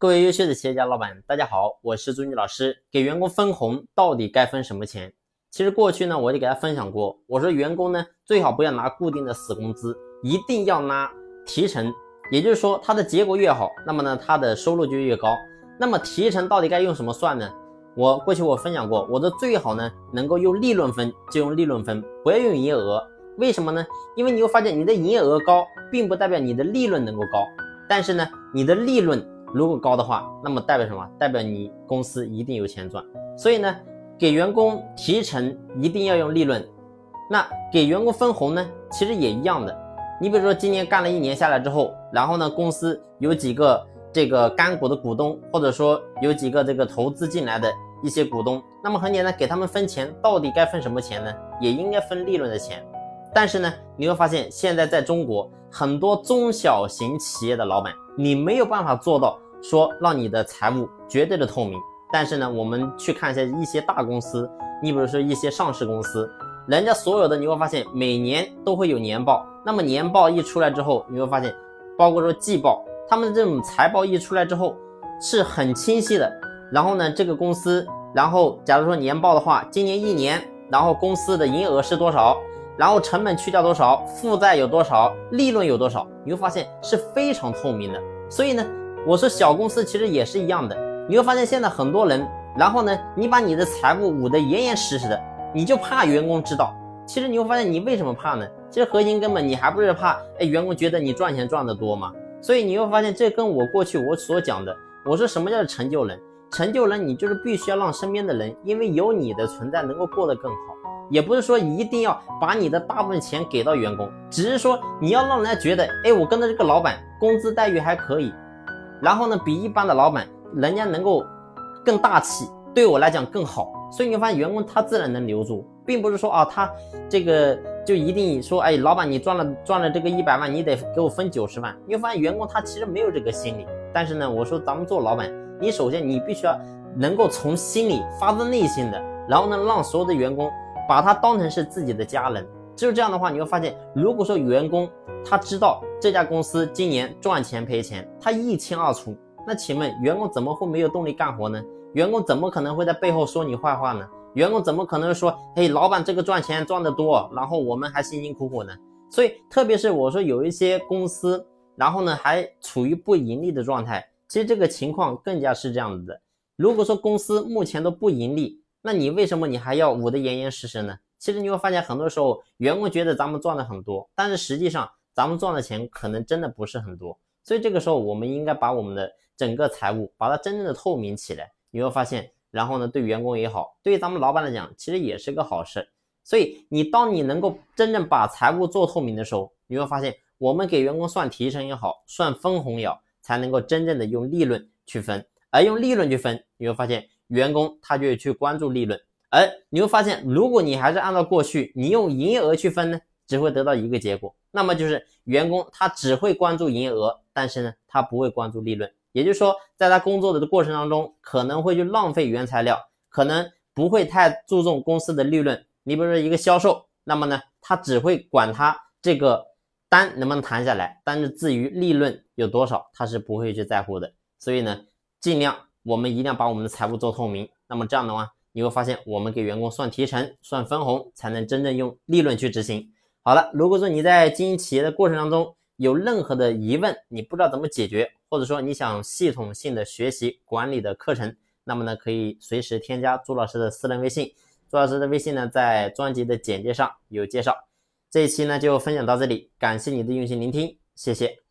各位优秀的企业家老板，大家好，我是朱军老师。给员工分红到底该分什么钱？其实过去呢，我就给大家分享过，我说员工呢最好不要拿固定的死工资，一定要拿提成。也就是说，他的结果越好，那么呢他的收入就越高。那么提成到底该用什么算呢？我过去我分享过，我的最好呢能够用利润分就用利润分，不要用营业额。为什么呢？因为你会发现你的营业额高，并不代表你的利润能够高。但是呢，你的利润如果高的话，那么代表什么？代表你公司一定有钱赚。所以呢，给员工提成一定要用利润。那给员工分红呢，其实也一样的。你比如说今年干了一年下来之后，然后呢，公司有几个这个干股的股东，或者说有几个这个投资进来的一些股东，那么很简单，给他们分钱，到底该分什么钱呢？也应该分利润的钱。但是呢，你会发现现在在中国很多中小型企业的老板，你没有办法做到说让你的财务绝对的透明。但是呢，我们去看一下一些大公司，你比如说一些上市公司，人家所有的你会发现每年都会有年报，那么年报一出来之后，你会发现，包括说季报，他们这种财报一出来之后是很清晰的。然后呢，这个公司，然后假如说年报的话，今年一年，然后公司的营业额是多少？然后成本去掉多少，负债有多少，利润有多少，你会发现是非常透明的。所以呢，我说小公司其实也是一样的。你会发现现在很多人，然后呢，你把你的财务捂得严严实实的，你就怕员工知道。其实你会发现你为什么怕呢？其实核心根本你还不是怕，哎，员工觉得你赚钱赚得多吗？所以你会发现这跟我过去我所讲的，我说什么叫成就人？成就人，你就是必须要让身边的人因为有你的存在能够过得更好。也不是说一定要把你的大部分钱给到员工，只是说你要让人家觉得，哎，我跟着这个老板工资待遇还可以，然后呢，比一般的老板人家能够更大气，对我来讲更好，所以你发现员工他自然能留住，并不是说啊，他这个就一定说，哎，老板你赚了赚了这个一百万，你得给我分九十万，你会发现员工他其实没有这个心理。但是呢，我说咱们做老板，你首先你必须要能够从心里发自内心的，然后呢，让所有的员工。把他当成是自己的家人，只有这样的话，你会发现，如果说员工他知道这家公司今年赚钱赔钱，他一清二楚，那请问员工怎么会没有动力干活呢？员工怎么可能会在背后说你坏话呢？员工怎么可能说，嘿，老板这个赚钱赚得多，然后我们还辛辛苦苦呢？所以，特别是我说有一些公司，然后呢还处于不盈利的状态，其实这个情况更加是这样子的。如果说公司目前都不盈利，那你为什么你还要捂得严严实实呢？其实你会发现，很多时候员工觉得咱们赚的很多，但是实际上咱们赚的钱可能真的不是很多。所以这个时候，我们应该把我们的整个财务把它真正的透明起来。你会发现，然后呢，对员工也好，对于咱们老板来讲，其实也是个好事。所以你当你能够真正把财务做透明的时候，你会发现，我们给员工算提成也好，算分红也好，才能够真正的用利润去分。而用利润去分，你会发现。员工他就去关注利润，而你会发现，如果你还是按照过去，你用营业额去分呢，只会得到一个结果，那么就是员工他只会关注营业额，但是呢，他不会关注利润。也就是说，在他工作的过程当中，可能会去浪费原材料，可能不会太注重公司的利润。你比如说一个销售，那么呢，他只会管他这个单能不能谈下来，但是至于利润有多少，他是不会去在乎的。所以呢，尽量。我们一定要把我们的财务做透明，那么这样的话，你会发现我们给员工算提成、算分红，才能真正用利润去执行。好了，如果说你在经营企业的过程当中有任何的疑问，你不知道怎么解决，或者说你想系统性的学习管理的课程，那么呢，可以随时添加朱老师的私人微信。朱老师的微信呢，在专辑的简介上有介绍。这一期呢就分享到这里，感谢你的用心聆听，谢谢。